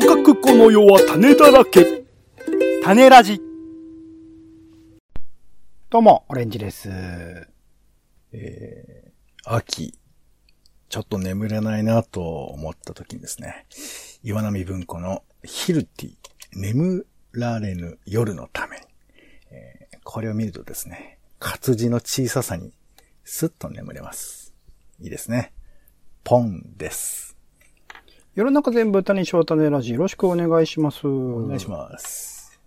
とかくこの世は種だらけ。種ラジ。どうも、オレンジです。えー、秋、ちょっと眠れないなと思った時にですね、岩波文庫のヒルティ、眠られぬ夜のために、えー、これを見るとですね、活字の小ささにスッと眠れます。いいですね。ポンです。世の中全部歌に翔太ねラジよろしくお願いします。お願いします。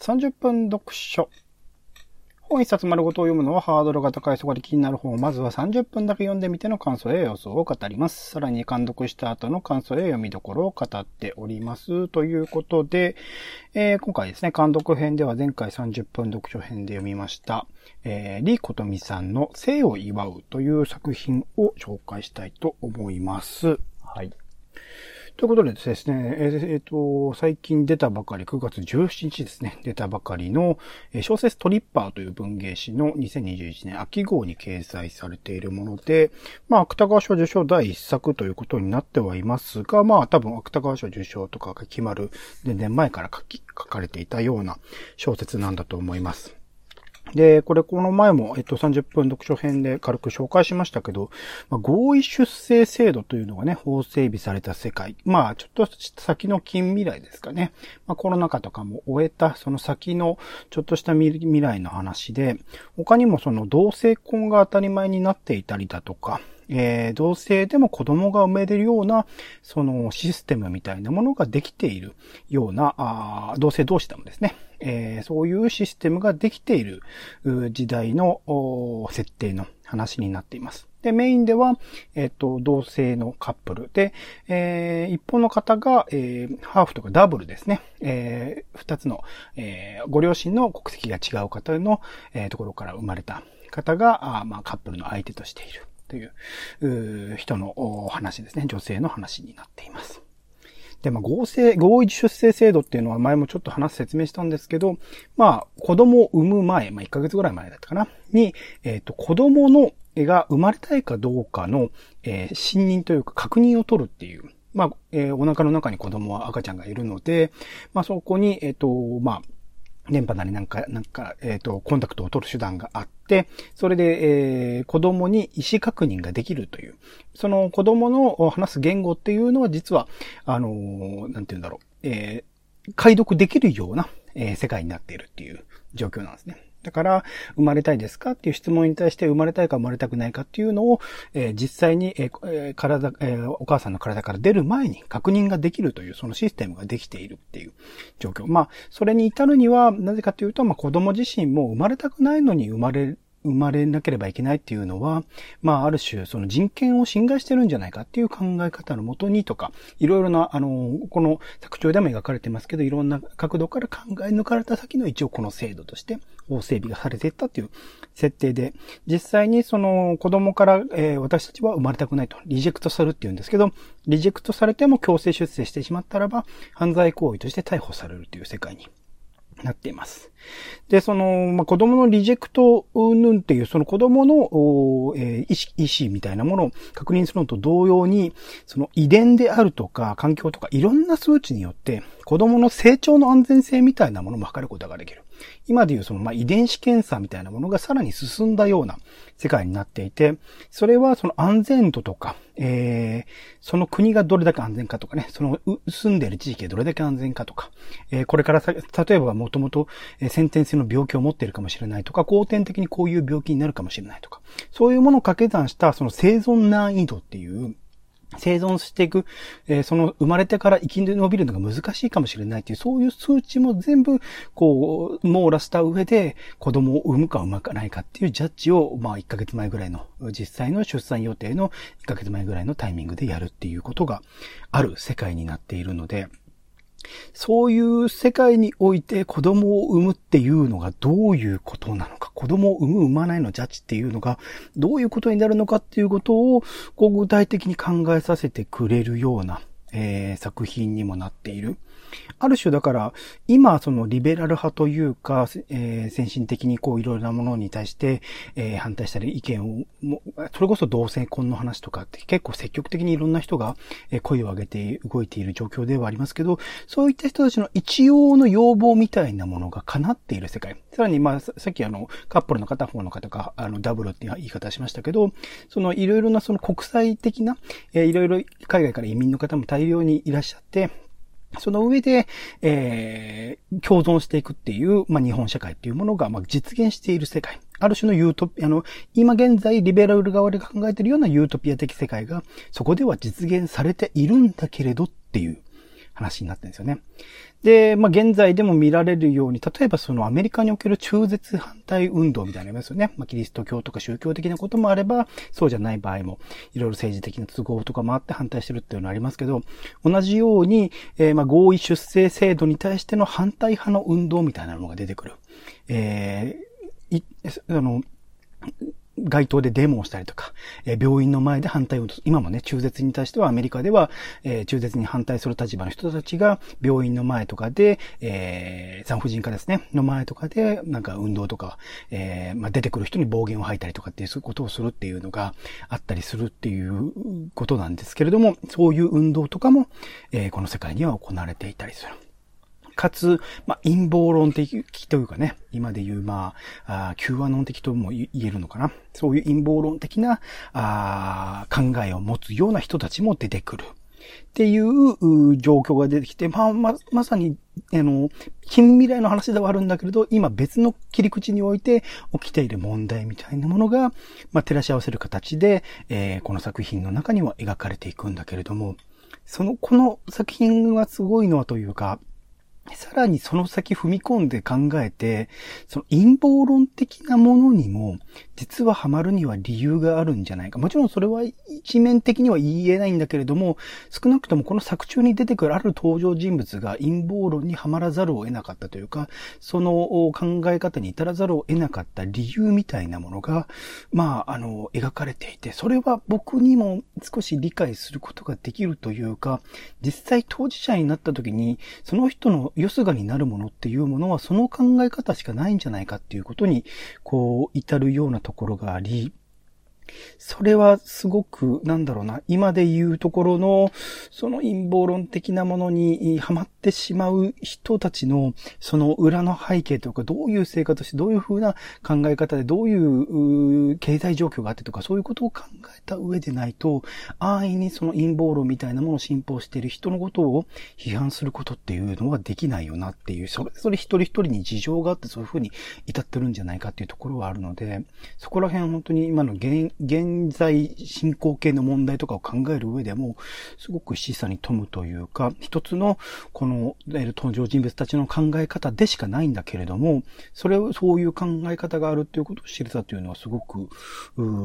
30分読書。本一冊丸ごとを読むのはハードルが高いそこで気になる本をまずは30分だけ読んでみての感想や予想を語ります。さらに監読した後の感想や読みどころを語っております。ということで、えー、今回ですね、監読編では前回30分読書編で読みました、えー、リーコトミさんの生を祝うという作品を紹介したいと思います。はい。ということでですね、えっ、ー、と、最近出たばかり、9月17日ですね、出たばかりの、小説トリッパーという文芸誌の2021年秋号に掲載されているもので、まあ、芥川賞受賞第一作ということになってはいますが、まあ、多分芥川賞受賞とかが決まる、全然前から書き、書かれていたような小説なんだと思います。で、これこの前も、えっと、30分読書編で軽く紹介しましたけど、まあ、合意出生制度というのがね、法整備された世界。まあ、ちょっと先の近未来ですかね。まあ、コロナ禍とかも終えた、その先のちょっとした未来の話で、他にもその同性婚が当たり前になっていたりだとか、えー、同性でも子供が生めれるような、そのシステムみたいなものができているような、あ同性同士でもですね、えー、そういうシステムができている時代の設定の話になっています。で、メインでは、えっ、と、同性のカップルで、えー、一方の方が、えー、ハーフとかダブルですね。えー、二つの、えー、ご両親の国籍が違う方の、えー、ところから生まれた方が、あまあ、カップルの相手としているという、う人の話ですね。女性の話になっています。で、まあ、合成、合意出生制度っていうのは前もちょっと話説明したんですけど、まあ、子供を産む前、まあ、1ヶ月ぐらい前だったかな、に、えっ、ー、と、子供の絵が生まれたいかどうかの、えー、信任というか確認を取るっていう、まあ、えー、お腹の中に子供は赤ちゃんがいるので、まあ、そこに、えっ、と、まあ、電波なりなんか、なんか、えっ、ー、と、コンタクトを取る手段があって、それで、えー、子供に意思確認ができるという、その子供の話す言語っていうのは実は、あのー、なんて言うんだろう、えー、解読できるような、えー、世界になっているっていう状況なんですね。だから、生まれたいですかっていう質問に対して生まれたいか生まれたくないかっていうのを、えー、実際に、えー、体、えー、お母さんの体から出る前に確認ができるというそのシステムができているっていう状況。まあ、それに至るには、なぜかというと、まあ子供自身も生まれたくないのに生まれ生まれなければいけないっていうのは、まあ、ある種、その人権を侵害してるんじゃないかっていう考え方のもとにとか、いろいろな、あの、この作中でも描かれてますけど、いろんな角度から考え抜かれた先の一応この制度として法整備がされていったっていう設定で、実際にその子供から、えー、私たちは生まれたくないと、リジェクトするっていうんですけど、リジェクトされても強制出生してしまったらば、犯罪行為として逮捕されるという世界になっています。で、その、まあ、子供のリジェクトうんぬんっていう、その子供の、えー、意思、意思みたいなものを確認するのと同様に、その遺伝であるとか、環境とか、いろんな数値によって、子供の成長の安全性みたいなものも測ることができる。今でいうその、まあ、遺伝子検査みたいなものがさらに進んだような世界になっていて、それはその安全度とか、えー、その国がどれだけ安全かとかね、その住んでいる地域がどれだけ安全かとか、えー、これからさ、例えばもともと先天性の病気を持っているかもしれないとか、後天的にこういう病気になるかもしれないとか、そういうものを掛け算したその生存難易度っていう、生存していく、えー、その生まれてから生き延びるのが難しいかもしれないっていう、そういう数値も全部、こう、網羅した上で、子供を産むか産まないかっていうジャッジを、まあ、1ヶ月前ぐらいの、実際の出産予定の1ヶ月前ぐらいのタイミングでやるっていうことがある世界になっているので、そういう世界において子供を産むっていうのがどういうことなのか、子供を産む産まないのジャッジっていうのがどういうことになるのかっていうことをこう具体的に考えさせてくれるような、えー、作品にもなっている。ある種だから、今そのリベラル派というか、えー、先進的にこういろいろなものに対して、えー、反対したり意見を、もそれこそ同性婚の話とかって結構積極的にいろんな人が声を上げて動いている状況ではありますけど、そういった人たちの一応の要望みたいなものが叶っている世界。さらに、まあ、さっきあの、カップルの片方の方が、あの、ダブルっていう言い方しましたけど、そのいろいろなその国際的な、えー、いろいろ海外から移民の方も大量にいらっしゃって、その上で、えー、共存していくっていう、まあ、日本社会っていうものが、まあ、実現している世界。ある種のユートピアの、今現在リベラル側で考えているようなユートピア的世界が、そこでは実現されているんだけれどっていう話になってるんですよね。で、まあ、現在でも見られるように、例えばそのアメリカにおける中絶反対運動みたいなのありますよね。まあ、キリスト教とか宗教的なこともあれば、そうじゃない場合も、いろいろ政治的な都合とかもあって反対してるっていうのはありますけど、同じように、えー、まあ、合意出生制度に対しての反対派の運動みたいなのが出てくる。えー、い、あの、街頭でデモをしたりとか、え病院の前で反対を、今もね、中絶に対してはアメリカでは、え中絶に反対する立場の人たちが、病院の前とかで、えー、産婦人科ですね、の前とかで、なんか運動とか、えー、まあ、出てくる人に暴言を吐いたりとかっていう、そういうことをするっていうのがあったりするっていうことなんですけれども、そういう運動とかも、えー、この世界には行われていたりする。かつ、まあ、陰謀論的というかね、今で言う、まあ、あ Q アノン的とも言えるのかな。そういう陰謀論的なあ考えを持つような人たちも出てくる。っていう状況が出てきて、まあ、ま、まさに、あの、近未来の話ではあるんだけれど、今別の切り口において起きている問題みたいなものが、まあ、照らし合わせる形で、えー、この作品の中には描かれていくんだけれども、その、この作品がすごいのはというか、さらにその先踏み込んで考えて、その陰謀論的なものにも、実はハマるには理由があるんじゃないか。もちろんそれは一面的には言えないんだけれども、少なくともこの作中に出てくるある登場人物が陰謀論にはまらざるを得なかったというか、その考え方に至らざるを得なかった理由みたいなものが、まあ、あの、描かれていて、それは僕にも少し理解することができるというか、実際当事者になった時に、その人のよすがになるものっていうものはその考え方しかないんじゃないかっていうことに、こう、至るようなところがあり、それはすごく、なんだろうな、今で言うところの、その陰謀論的なものにハマってしまう人たちの、その裏の背景というか、どういう生活して、どういう風な考え方で、どういう経済状況があってとか、そういうことを考えた上でないと、安易にその陰謀論みたいなものを信奉している人のことを批判することっていうのはできないよなっていう、それぞれ一人一人に事情があって、そういう風に至ってるんじゃないかっていうところはあるので、そこら辺本当に今の現現在進行形の問題とかを考える上でも、すごく示唆に富むというか、一つの、この、登場人物たちの考え方でしかないんだけれども、それを、そういう考え方があるっていうことを知れたというのはすごく、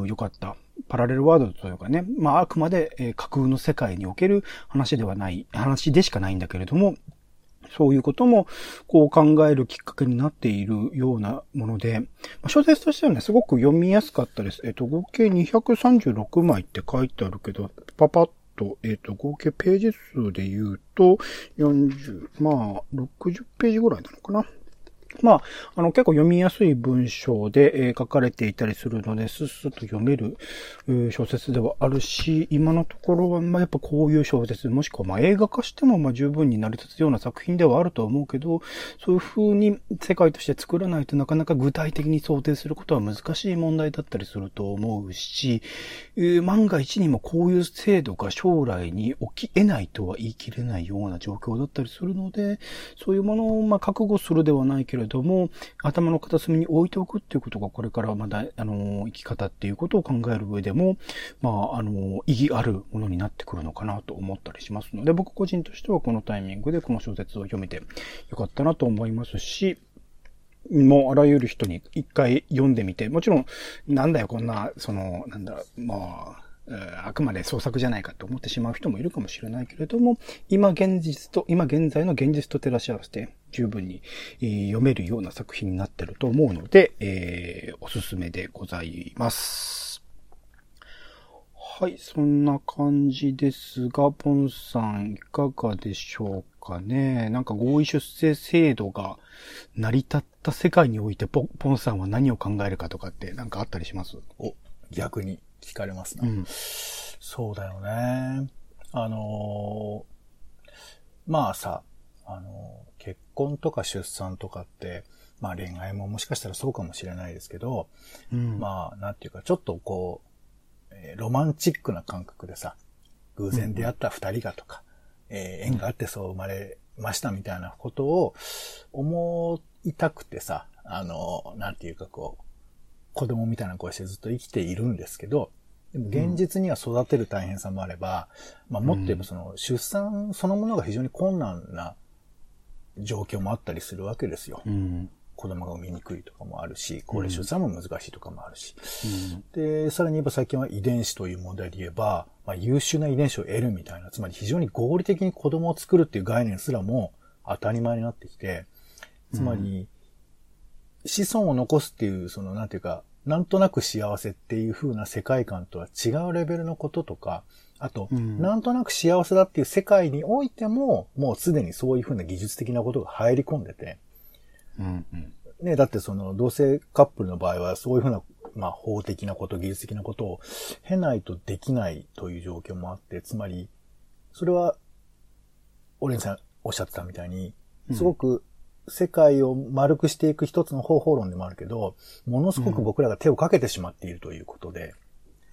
良かった。パラレルワードというかね、まああくまで、え架空の世界における話ではない、話でしかないんだけれども、そういうことも、こう考えるきっかけになっているようなもので、小説としてはね、すごく読みやすかったです。えっと、合計236枚って書いてあるけど、パパッと、えっと、合計ページ数で言うと、40、まあ、60ページぐらいなのかな。まあ、あの、結構読みやすい文章で、えー、書かれていたりするので、スッスッと読める、えー、小説ではあるし、今のところは、まあ、やっぱこういう小説、もしくは、まあ、映画化しても、まあ、十分に成り立つような作品ではあると思うけど、そういう風に世界として作らないとなかなか具体的に想定することは難しい問題だったりすると思うし、えー、万が一にもこういう制度が将来に起き得ないとは言い切れないような状況だったりするので、そういうものを、まあ、覚悟するではないけれどども、頭の片隅に置いておくっていうことが、これからまだ、あの、生き方っていうことを考える上でも、まあ、あの、意義あるものになってくるのかなと思ったりしますので、僕個人としてはこのタイミングでこの小説を読めてよかったなと思いますし、もうあらゆる人に一回読んでみて、もちろん、なんだよ、こんな、その、なんだろう、まあ、あくまで創作じゃないかと思ってしまう人もいるかもしれないけれども、今現実と、今現在の現実と照らし合わせて十分に、読めるような作品になってると思うので、えー、おすすめでございます。はい、そんな感じですが、ポンさんいかがでしょうかね。なんか合意出生制度が成り立った世界においてポポンさんは何を考えるかとかってなんかあったりします？お、逆に聞かれますね。うん。そうだよね。あのーまあさ、あのー結婚とか出産とかって、まあ恋愛ももしかしたらそうかもしれないですけど、うん。まあ、なんていうか、ちょっとこう、えーロマンチックな感覚でさ、偶然出会った二人がとか、えー縁があってそう生まれましたみたいなことを思いたくてさ、あの、なんていうかこう、子供みたいな声してずっと生きているんですけど、でも現実には育てる大変さもあれば、まあもっと言えばその出産そのものが非常に困難な状況もあったりするわけですよ。うん。子供が産みにくいとかもあるし、高齢出産も難しいとかもあるし。うん。で、さらに言えば最近は遺伝子という問題で言えば、まあ、優秀な遺伝子を得るみたいな、つまり非常に合理的に子供を作るっていう概念すらも当たり前になってきて、つまり、子孫を残すっていう、その、なんていうか、なんとなく幸せっていう風な世界観とは違うレベルのこととか、あと、うんなんとなく幸せだっていう世界においても、もうすでにそういう風な技術的なことが入り込んでて、うん。うん。ね、だってその同性カップルの場合はそういうふうな、まあ法的なこと、技術的なことを経ないとできないという状況もあって、つまり、それは、オレンさんおっしゃってたみたいに、すごく世界を丸くしていく一つの方法論でもあるけど、ものすごく僕らが手をかけてしまっているということで、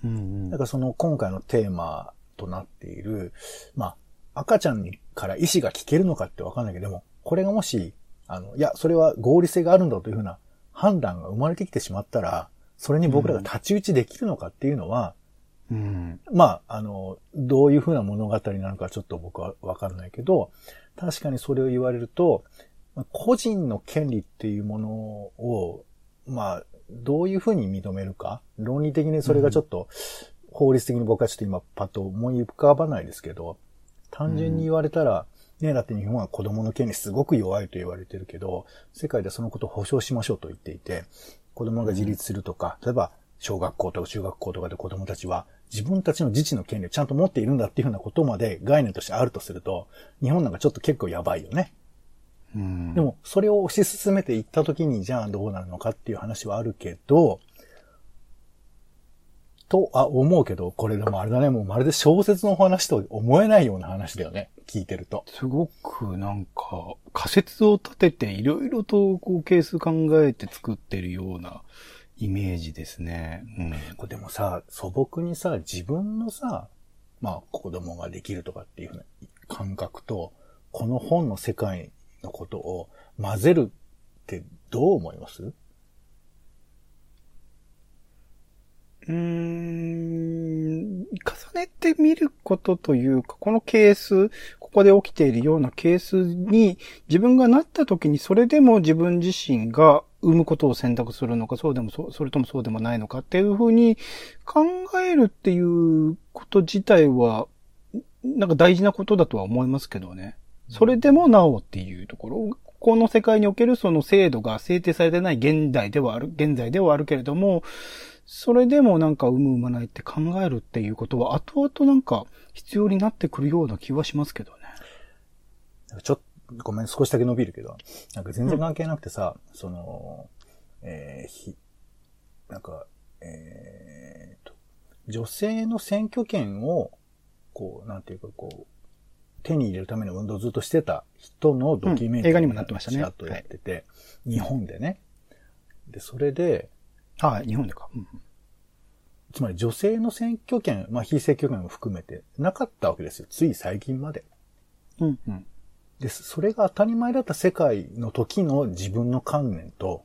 うん。だからその今回のテーマとなっている、まあ、赤ちゃんにから意思が聞けるのかってわかんないけどでも、これがもし、あの、いや、それは合理性があるんだというふうな判断が生まれてきてしまったら、それに僕らが太刀打ちできるのかっていうのは、うん。まあ、あの、どういうふうな物語なのかちょっと僕はわかんないけど、確かにそれを言われると、まあ個人の権利っていうものを、まあ、どういうふうに認めるか、論理的にそれがちょっと、法律的に僕はちょっと今パッと思い浮かばないですけど、単純に言われたら、ね、だって日本は子供の権利すごく弱いと言われてるけど、世界ではそのことを保障しましょうと言っていて、子供が自立するとか、例えば小学校とか中学校とかで子供たちは自分たちの自治の権利をちゃんと持っているんだっていうふうなことまで概念としてあるとすると、日本なんかちょっと結構やばいよね。うん。でも、それを推し進めていったときに、じゃあどうなるのかっていう話はあるけど、と、あ、思うけど、これでもあれだね、もうまるで小説の話と思えないような話だよね。聞いてると。すごくなんか仮説を立てていろいろとこうケース考えて作ってるようなイメージですね。これでもさ、素朴にさ、自分のさ、まあ子供ができるとかっていうふうな感覚と、この本の世界のことを混ぜるってどう思います？うん。うーん。重ねてみることというか、このケース、ここで起きているようなケースに自分がなった時にそれでも自分自身が産むことを選択するのか、そうでもそ、それともそうでもないのかっていうふうに考えるっていうこと自体は、なんか大事なことだとは思いますけどね。それでもなおっていうところ、この世界におけるその制度が制定されてない現代ではある、現在ではあるけれども、それでもなんか産む産まないって考えるっていうことは後々なんか必要になってくるような気はしますけどね。ちょっと、ごめん、少しだけ伸びるけど、なんか全然関係なくてさ、その、えーひ、なんか、えーと、女性の選挙権を、こう、なんていうか、こう、手に入れるための運動をずっとしてた人のドキュメンタリーうん映画にもなってましたねちらっとやってて、日本でね。で、それで、はい、日本でか。うんつまり女性の選挙権、まあ非選挙権も含めてなかったわけですよ。つい最近まで。うん、うん。で、それが当たり前だった世界の時の自分の観念と、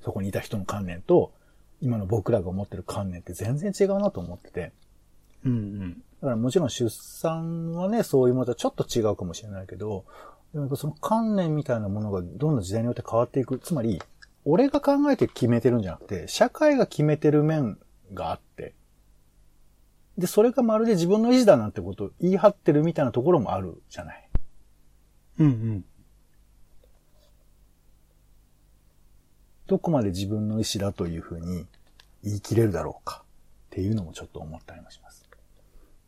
そこにいた人の観念と、今の僕らが思ってる観念って全然違うなと思ってて。うん、うん。だからもちろん出産はね、そういうものとはちょっと違うかもしれないけど、でもその観念みたいなものがどんどん時代によって変わっていく。つまり、俺が考えて決めてるんじゃなくて、社会が決めてる面があって、で、それがまるで自分の意思だなんてことを言い張ってるみたいなところもあるじゃない。うん、うん。どこまで自分の意思だというふうに言い切れるだろうかっていうのもちょっと思ったりもします。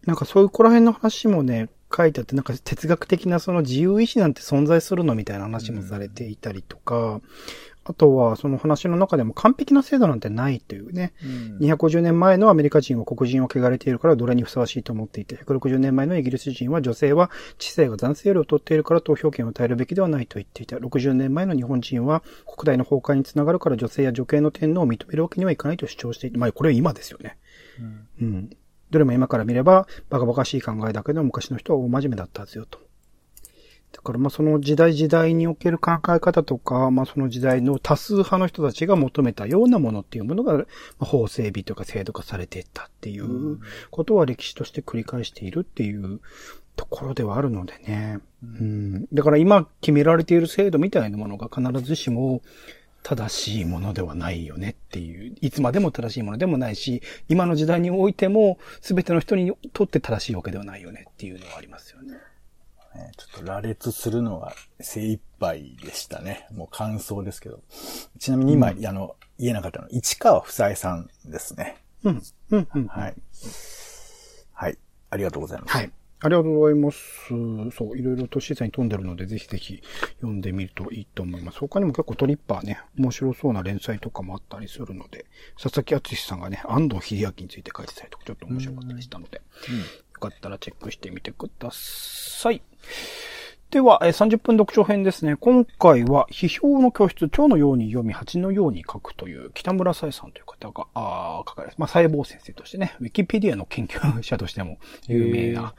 なんかそういうこら辺の話もね、書いてあって、なんか哲学的なその自由意志なんて存在するのみたいな話もされていたりとか、あとはその話の中でも完璧な制度なんてないというね、うん250年前のアメリカ人は黒人を汚れているからどれにふさわしいと思っていて、160年前のイギリス人は女性は知性が男性より劣っているから投票権を与えるべきではないと言っていた。60年前の日本人は国大の崩壊につながるから女性や女系の天皇を認めるわけにはいかないと主張していて、まあこれは今ですよね。うん。どれも今から見ればバカバカしい考えだけど昔の人は大真面目だったはずよと。だからまあその時代時代における考え方とか、まあその時代の多数派の人たちが求めたようなものっていうものが、まあ、法整備とか制度化されていったっていうことは歴史として繰り返しているっていうところではあるのでね。うん。だから今決められている制度みたいなものが必ずしも正しいものではないよねっていう、いつまでも正しいものでもないし、今の時代においても全ての人にとって正しいわけではないよねっていうのはありますよね。ねちょっと羅列するのは精一杯でしたね。もう感想ですけど。ちなみに今、あの、言えなかったのは、市川夫妻さんですね。うん。うん。うん。はい。はい。ありがとうございます。はい。ありがとうございます。そう、いろいろと資産に富んでるので、ぜひぜひ読んでみるといいと思います。他にも結構トリッパーね、面白そうな連載とかもあったりするので、佐々木敦さんがね、安藤秀明について書いてたりとか、ちょっと面白かったりしたので、よかったらチェックしてみてください。では、えー30分読書編ですね。今回は、批評の教室、蝶のように読み、蜂のように書くという、北村さえさんという方が、あー書かれまあ、細胞先生としてね、ウィキペディアの研究者としても有名な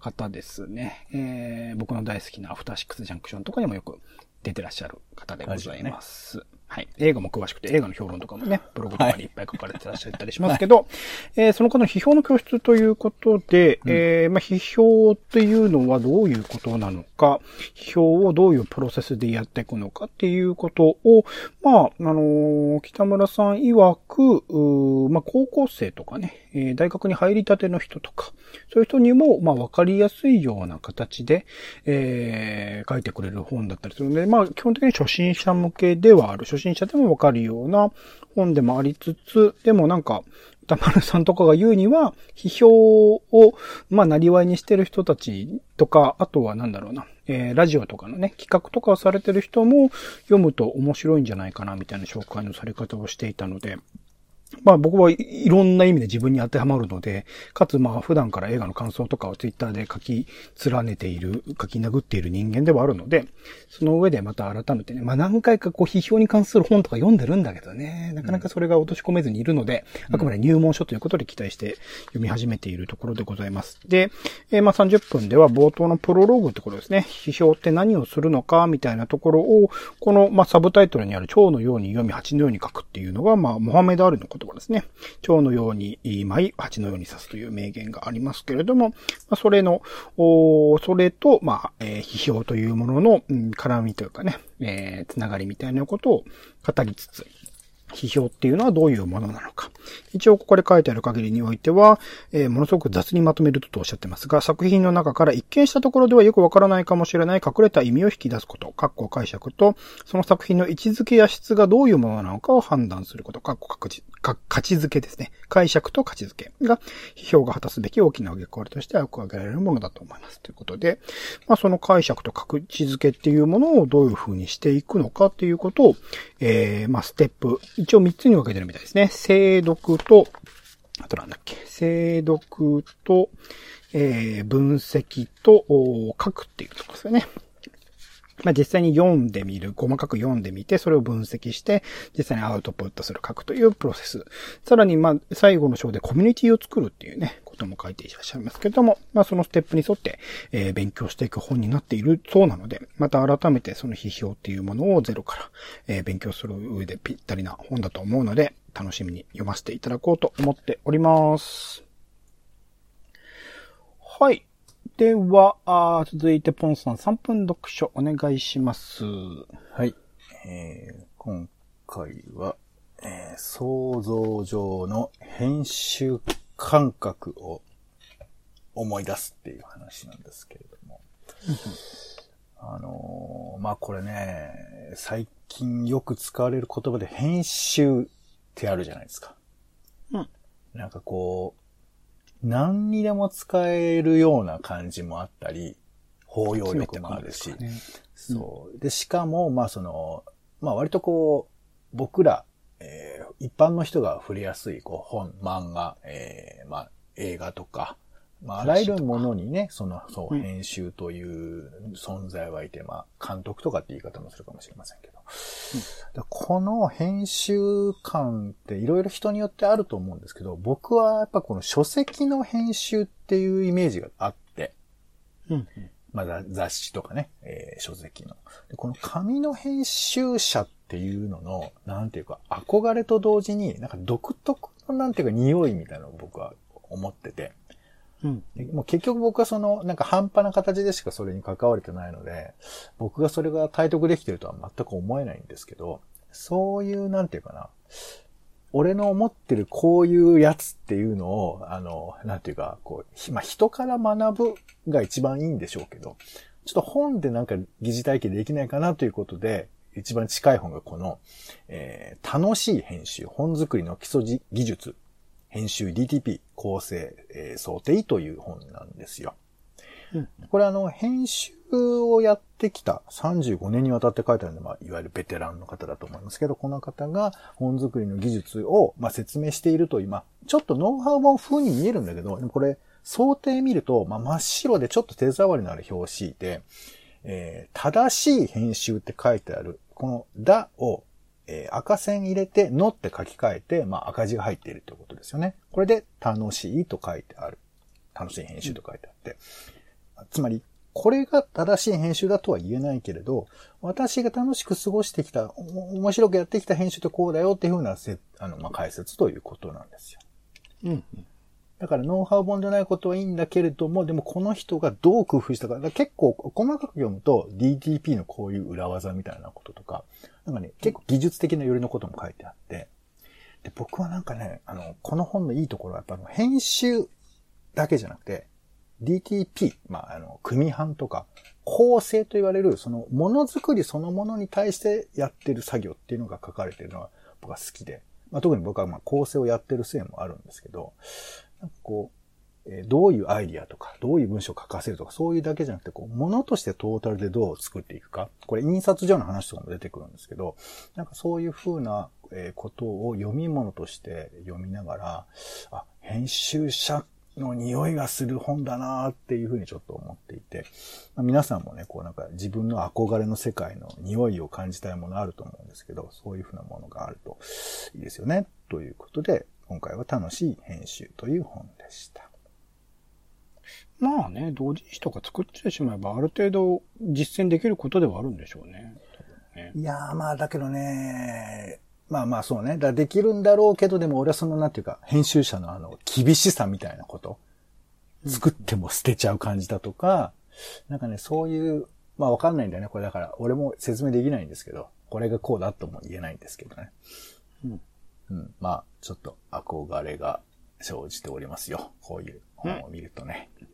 方ですね。えー僕の大好きなアフターシックスジャンクションとかにもよく出てらっしゃる方でございます。はい。映画も詳しくて、映画の評論とかもね、ブログとかにいっぱい書かれてらっしゃったりしますけど、えーその方の批評の教室ということで、えーまあ、批評っていうのはどういうことなのか、批評をどういうプロセスでやっていくのかっていうことを、まあ、あのー北村さん曰く、まあ、高校生とかね、えー大学に入りたての人とか、そういう人にも、まあ、わかりやすいような形で、えー書いてくれる本だったりするので、まあ、基本的に初心者向けではある。初心者でもわかるような本でもありつつ、でもなんか、歌丸さんとかが言うには、批評を、まあ、なりわいにしてる人たちとか、あとはなんだろうな、えーラジオとかのね、企画とかをされてる人も読むと面白いんじゃないかな、みたいな紹介のされ方をしていたので、まあ僕はいいろんな意味で自分に当てはまるので、かつまあ普段から映画の感想とかをツイッターで書き連ねている、書き殴っている人間ではあるので、その上でまた改めてね、まあ何回かこう批評に関する本とか読んでるんだけどね、なかなかそれが落とし込めずにいるので、あくまで入門書ということで期待して読み始めているところでございます。で、えーまあ30分では冒頭のプロローグってことですね、批評って何をするのかみたいなところを、このまあサブタイトルにある蝶のように読み蜂のように書くっていうのが、まあモハメド・アルの言葉ですね。蝶のように舞い、蜂のように刺すという名言がありますけれども、まあ、それの、おそれと、まあ、えー批評というものの、うん絡みというかね、えーつながりみたいなことを語りつつ、批評っていうのはどういうものなのか。一応ここで書いてある限りにおいては、えーものすごく雑にまとめるととおっしゃってますが、作品の中から一見したところではよくわからないかもしれない隠れた意味を引き出すこと、括弧解釈と、その作品の位置づけや質がどういうものなのかを判断すること、括弧価値か価値づけですね。解釈と価値づけが、批評が果たすべき大きな役割としてよく挙げられるものだと思います。ということで、まあその解釈と価値づけっていうものをどういう風にしていくのかっていうことを、えー、まあステップ、一応3つに分けてるみたいですね。精読と、あとなんだっけ、精読と、えー、分析と、書くっていうところですよね。まあ、実際に読んでみる、細かく読んでみて、それを分析して、実際にアウトプットする、書くというプロセス。さらに、まあ、最後の章でコミュニティを作るっていうね、ことも書いていらっしゃいますけれども、まあ、そのステップに沿って、えー勉強していく本になっているそうなので、また改めてその批評っていうものをゼロから、えー勉強する上でぴったりな本だと思うので、楽しみに読ませていただこうと思っております。はい。では、あー続いてポンさん3分読書お願いします。はい。えー今回は、えー想像上の編集感覚を思い出すっていう話なんですけれども。あのーまあ、これね、最近よく使われる言葉で編集ってあるじゃないですか。うん。なんかこう、何にでも使えるような感じもあったり、包容力もあるし、ね、そう。で、しかも、まあその、まあ割とこう、僕ら、えー、一般の人が触れやすい、こう、本、漫画、えー、まあ映画とか、まあ、あらゆるものにね、その、そう、編集という存在はいて、まあ、監督とかって言い方もするかもしれませんけど。うん、この編集感っていろいろ人によってあると思うんですけど、僕はやっぱこの書籍の編集っていうイメージがあって、うん、まあ、雑誌とかね、えー、書籍の。でこの紙の編集者っていうのの、なんていうか、憧れと同時に、なんか独特のなんていうか匂いみたいなのを僕は思ってて。うん、もう結局僕はその、なんか半端な形でしかそれに関われてないので、僕がそれが体得できてるとは全く思えないんですけど、そういう、なんていうかな、俺の思ってるこういうやつっていうのを、あの、なんていうか、こう、まあ、人から学ぶが一番いいんでしょうけど、ちょっと本でなんか疑似体験できないかなということで、一番近い本がこの、えー、楽しい編集、本作りの基礎技術編集 DTP 構成、えー、想定という本なんですよ。うん、これあの、編集をやってきた35年にわたって書いてあるので、まあ、いわゆるベテランの方だと思いますけど、この方が本作りの技術を、まあ、説明しているという、まあ、ちょっとノウハウ本風に見えるんだけど、でもこれ、想定見ると、まあ、真っ白でちょっと手触りのある表紙で、えー、正しい編集って書いてある、このだをえー、赤線入れて、のって書き換えて、まあ赤字が入っているということですよね。これで楽しいと書いてある。楽しい編集と書いてあって。うん、つまり、これが正しい編集だとは言えないけれど、私が楽しく過ごしてきた、面白くやってきた編集ってこうだよっていうふうなせ、あの、まあ、解説ということなんですよ。うん。だからノウハウ本じゃないことはいいんだけれども、でもこの人がどう工夫したか、か結構細かく読むと DTP のこういう裏技みたいなこととか、なんかね、結構技術的な寄りのことも書いてあって、で、僕はなんかね、あの、この本のいいところはやっぱ編集だけじゃなくて、DTP、まあ、あの、組版とか、構成と言われる、その、ものづくりそのものに対してやってる作業っていうのが書かれてるのが僕は好きで、まあ、特に僕はまあ構成をやってるせいもあるんですけど、なんかこう、え、どういうアイディアとか、どういう文章を書かせるとか、そういうだけじゃなくて、こう、ものとしてトータルでどう作っていくか。これ、印刷所の話とかも出てくるんですけど、なんかそういうふうな、え、ことを読み物として読みながら、あ、編集者の匂いがする本だなっていうふうにちょっと思っていて、まあ、皆さんもね、こうなんか自分の憧れの世界の匂いを感じたいものあると思うんですけど、そういうふうなものがあるといいですよね。ということで、今回は楽しい編集という本でした。まあね、同人誌とか作ってしまえば、ある程度実践できることではあるんでしょうね。ねいやーまあだけどね、まあまあそうね。だできるんだろうけど、でも俺はそのなんていうか、編集者のあの、厳しさみたいなこと。作っても捨てちゃう感じだとか、うん、なんかね、そういう、まあわかんないんだよね。これだから、俺も説明できないんですけど、これがこうだとも言えないんですけどね。うん。うん。まあ、ちょっと憧れが生じておりますよ。こういう本を見るとね。う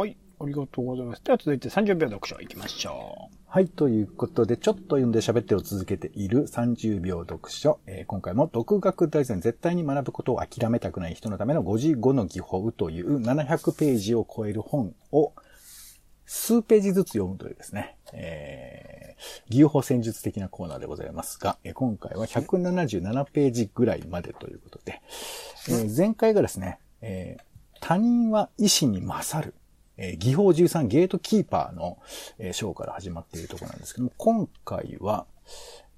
ん、はい。ありがとうございます。では続いて30秒読書いきましょう。はい。ということで、ちょっと読んで喋ってを続けている30秒読書。えー、今回も独学大全絶対に学ぶことを諦めたくない人のための55の技法という700ページを超える本を数ページずつ読むというですね、えー、技法戦術的なコーナーでございますが、えー、今回は177ページぐらいまでということで、えー、前回がですね、えー、他人は意志に勝る、えー、技法13ゲートキーパーの、えー、章から始まっているところなんですけども、今回は、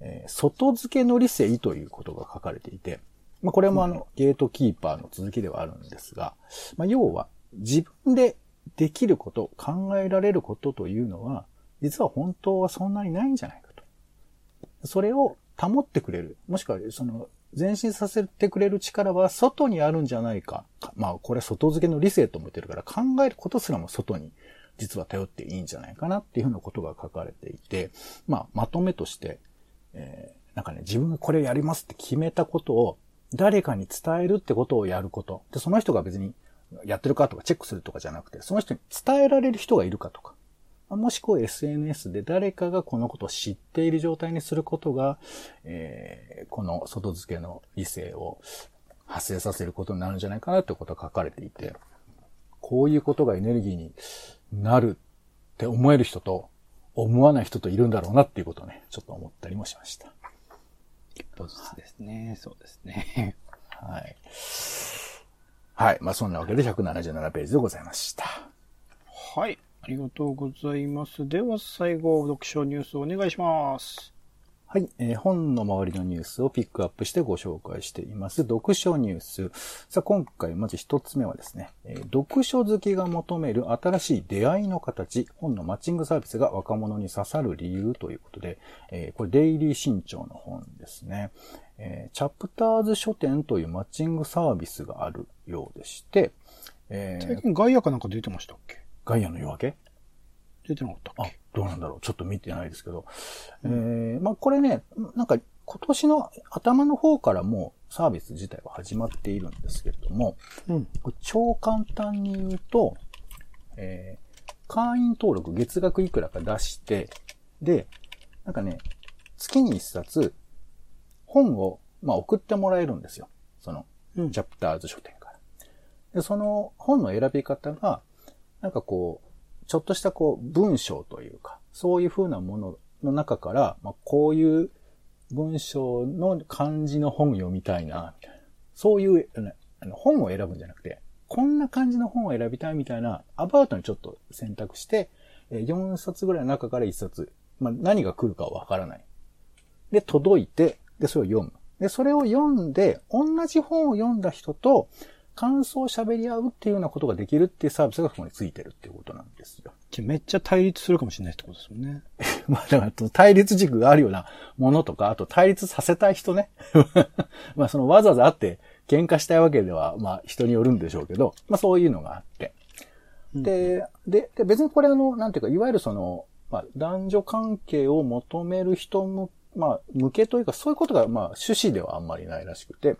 えー、外付けの理性ということが書かれていて、まあ、これもあの、ゲートキーパーの続きではあるんですが、まあ、要は、自分でできること、考えられることというのは、実は本当はそんなにないんじゃないかと。それを保ってくれる。もしくは、その、前進させてくれる力は外にあるんじゃないか。まあ、これ外付けの理性と思ってるから、考えることすらも外に実は頼っていいんじゃないかなっていうふうなことが書かれていて、まあ、まとめとして、えー、なんかね、自分がこれやりますって決めたことを誰かに伝えるってことをやること。で、その人が別にやってるかとかチェックするとかじゃなくて、その人に伝えられる人がいるかとか、もしくは SNS で誰かがこのことを知っている状態にすることが、えー、この外付けの理性を発生させることになるんじゃないかなってことが書かれていて、こういうことがエネルギーになるって思える人と思わない人といるんだろうなっていうことをね、ちょっと思ったりもしました。一歩ずつですね。そうですね。はい。はい。まあ、そんなわけで177ページでございました。はい。ありがとうございます。では最後、読書ニュースお願いします。はい、えー本の周りのニュースをピックアップしてご紹介しています。読書ニュース。さあ、今回まず一つ目はですね、えー読書好きが求める新しい出会いの形、本のマッチングサービスが若者に刺さる理由ということで、えーこれデイリー新潮の本ですね。えーチャプターズ書店というマッチングサービスがあるようでして、えー最近ガイアかなんか出てましたっけ？ガイアの夜明け？出てなかったっあけ、どうなんだろう。ちょっと見てないですけど。えー、まあこれね、なんか今年の頭の方からもうサービス自体は始まっているんですけれども、うん。超簡単に言うと、えー、会員登録月額いくらか出して、で、なんかね、月に一冊本を、まあ、送ってもらえるんですよ。その、うんチャプターズ書店から。で、その本の選び方が、なんかこう、ちょっとしたこう、文章というか、そういう風なものの中から、まあ、こういう文章の漢字の本読みたいな、みたいな。そういう、あの本を選ぶんじゃなくて、こんな感じの本を選びたいみたいな、アバウトにちょっと選択して、4冊ぐらいの中から1冊、まあ、何が来るかわからない。で、届いて、で、それを読む。で、それを読んで、同じ本を読んだ人と感想を喋り合うっていうようなことができるっていうサービスがここについてるっていうことなんですよ。じゃあめっちゃ対立するかもしれないってことですもんね。まあだから対立軸があるようなものとか、あと対立させたい人ね。まあそのわざわざ会って喧嘩したいわけでは、まあ人によるんでしょうけど、まあそういうのがあって。で、で、で別にこれあの、なんていうか、いわゆるその、まあ男女関係を求める人も、まあ向けというか、そういうことがまあ趣旨ではあんまりないらしくて、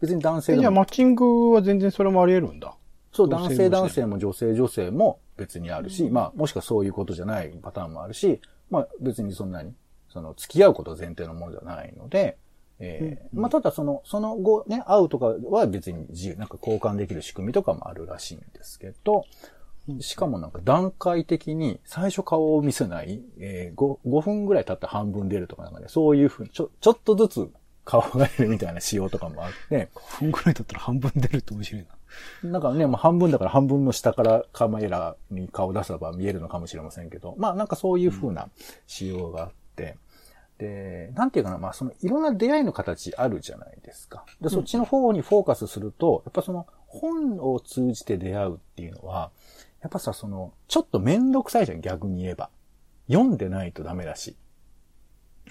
別に男性えじゃあでもマッチングは全然それもあり得るんだ。そう、男性男性も女性女性も別にあるし、まあ、もしくはそういうことじゃないパターンもあるし、まあ別にそんなに、その、付き合うこと前提のものじゃないので、えーまあただその、その後ね、会うとかは別に自由、なんか交換できる仕組みとかもあるらしいんですけど、しかもなんか段階的に最初顔を見せない、えー、5, 5分ぐらい経ったら半分出るとかなんかね、そういうふうに、ちょ、ちょっとずつ顔が出るみたいな仕様とかもあって、半ぐらいだったら半分出るって面白いな。なんかね、まあ半分だから半分の下からカメラに顔出せば見えるのかもしれませんけど、まあなんかそういう風な仕様があって、で、なんていうかな、まあそのいろんな出会いの形あるじゃないですか。で、そっちの方にフォーカスすると、やっぱその本を通じて出会うっていうのは、やっぱさ、その、ちょっとめんどくさいじゃん、逆に言えば。読んでないとダメだし。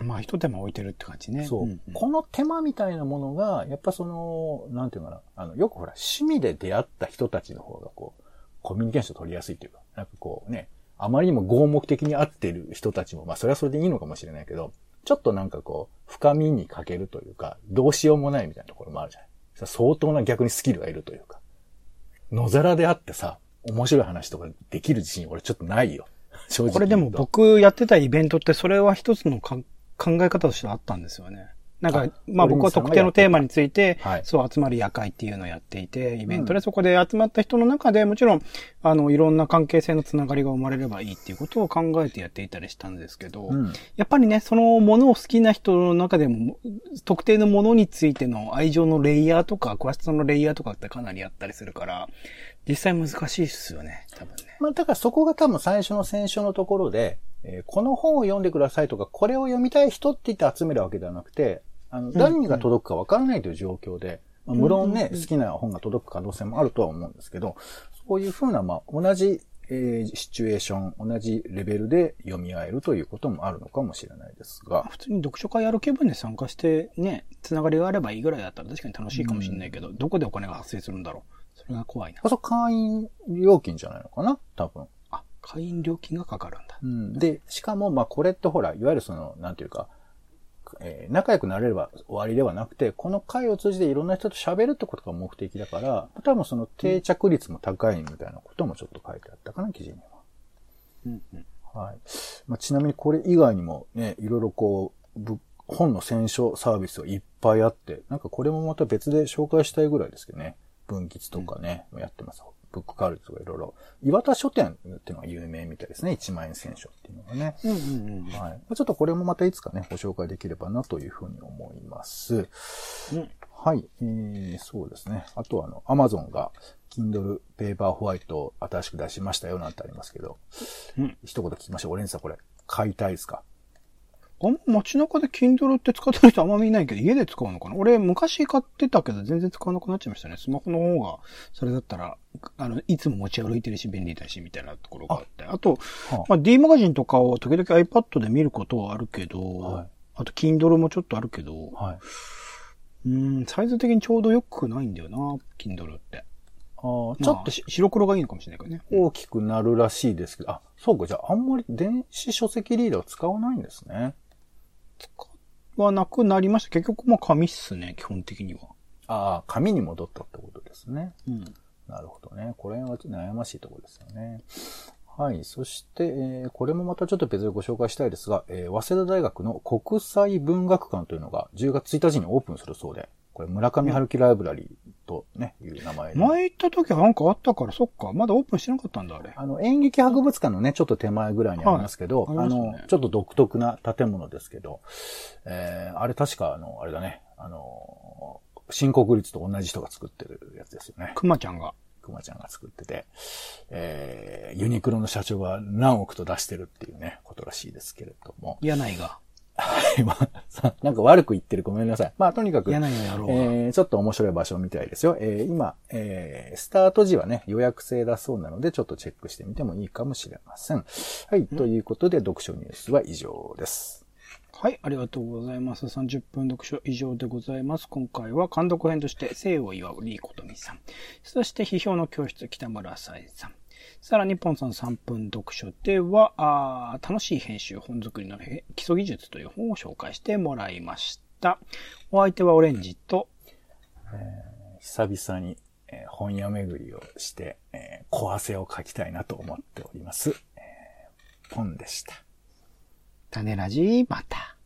まあ一手間置いてるって感じね。そう、んんこの手間みたいなものが、やっぱその、なんていうのかな、あの、よくほら、趣味で出会った人たちの方がこう、コミュニケーション取りやすいっていうか、なんかこうね、あまりにも合目的に合ってる人たちも、まあそれはそれでいいのかもしれないけど、ちょっとなんかこう、深みに欠けるというか、どうしようもないみたいなところもあるじゃない。相当な逆にスキルがいるというか。野皿であってさ、面白い話とかできる自信俺ちょっとないよ。正直これでも僕やってたイベントってそれは一つのか考え方としてあったんですよね。なんかあ、まあ僕は特定のテーマについてはい、そう集まる夜会っていうのをやっていて、イベントでそこで集まった人の中でもちろん、あの、いろんな関係性のつながりが生まれればいいっていうことを考えてやっていたりしたんですけど、うん。やっぱりね、そのものを好きな人の中でも、特定のものについての愛情のレイヤーとか、詳しさのレイヤーとかってかなりあったりするから、実際難しいっすよね、多分ね。まあ、だからそこが多分最初の選書のところで、えーこの本を読んでくださいとか、これを読みたい人って言って集めるわけではなくて、あの、誰にが届くかわからないという状況で、まあ無論ね、好きな本が届く可能性もあるとは思うんですけど、そういうふうな、まあ、同じ、えーシチュエーション、同じレベルで読み合えるということもあるのかもしれないですが、普通に読書会やる気分で参加してね、つながりがあればいいぐらいだったら確かに楽しいかもしれないけど、どこでお金が発生するんだろう。それが怖いな。そう会員料金じゃないのかな？多分。あ、会員料金がかかるんだ。うん、で、しかも、まあ、これってほら、いわゆるその、なんていうか、えー仲良くなれれば終わりではなくて、この会を通じていろんな人と喋るってことが目的だから、多分その定着率も高いみたいなこともちょっと書いてあったかな、記事にうんうん。は。はい。まあ、ちなみにこれ以外にもね、いろいろこう、ぶ本の選書サービスがいっぱいあって、なんかこれもまた別で紹介したいぐらいですけどね。文吉とかね、やってます。ブックカールとかいろいろ。岩田書店っていうのが有名みたいですね。1万円選書っていうのがね。うんうんうん。はい。まあちょっとこれもまたいつかね、ご紹介できればなというふうに思います。うんはい。えー、そうですね。あとはあの、アマゾンが、Kindle Paper White を新しく出しましたよなんてありますけど、うん一言聞きましょう。オレンジさんこれ、買いたいですか？あんま街中で Kindle って使ってる人あんま見ないけど、家で使うのかな？俺昔買ってたけど全然使わなくなっちゃいましたね。スマホの方が、それだったら、あの、いつも持ち歩いてるし便利だし、みたいなところがあって。あと、はあまあ、D マガジンとかを時々 iPad で見ることはあるけど、はいあと Kindle もちょっとあるけど、はい。うん、サイズ的にちょうど良くないんだよな、Kindle って。あーちょっとし白黒がいいのかもしれないけどね。大きくなるらしいですけど、あ、そうか、じゃああんまり電子書籍リーダーを使わないんですね。はなくなりました。結局、まあ紙っすね、基本的には。ああ、紙に戻ったってことですね。うん。なるほどね。これは悩ましいところですよね。はい。そして、えーこれもまたちょっと別でご紹介したいですが、えー早稲田大学の国際文学館というのが10月1日にオープンするそうで、これ村上春樹ライブラリーとね、いう名前で。前行った時はなんかあったから、そっか。まだオープンしてなかったんだ、あれ。あの、演劇博物館のね、ちょっと手前ぐらいにありますけど、はいあねの、ちょっと独特な建物ですけど、えーあれ確か、あの、あれだね、あの、新国立と同じ人が作ってるやつですよね。くまちゃんが。くまちゃんが作ってて、えーユニクロの社長が何億と出してるっていうね、ことらしいですけれども。柳井が。まあさなんか悪く言ってるごめんなさい。まあとにかく。えーちょっと面白い場所みたいですよ。えー今、えースタート時はね、予約制だそうなので、ちょっとチェックしてみてもいいかもしれません。はい、ということで、読書ニュースは以上です。はい、ありがとうございます。30分読書以上でございます。今回は監督編として、生を祝うリーコトミさん。そして、批評の教室北村さえさん。さらに、ポンさん3分読書では、楽しい編集本作りのへ基礎技術という本を紹介してもらいました。お相手はオレンジと、久々に、えー本屋巡りをして、えー小汗をかきたいなと思っております。えーポンでした。種ラジまた。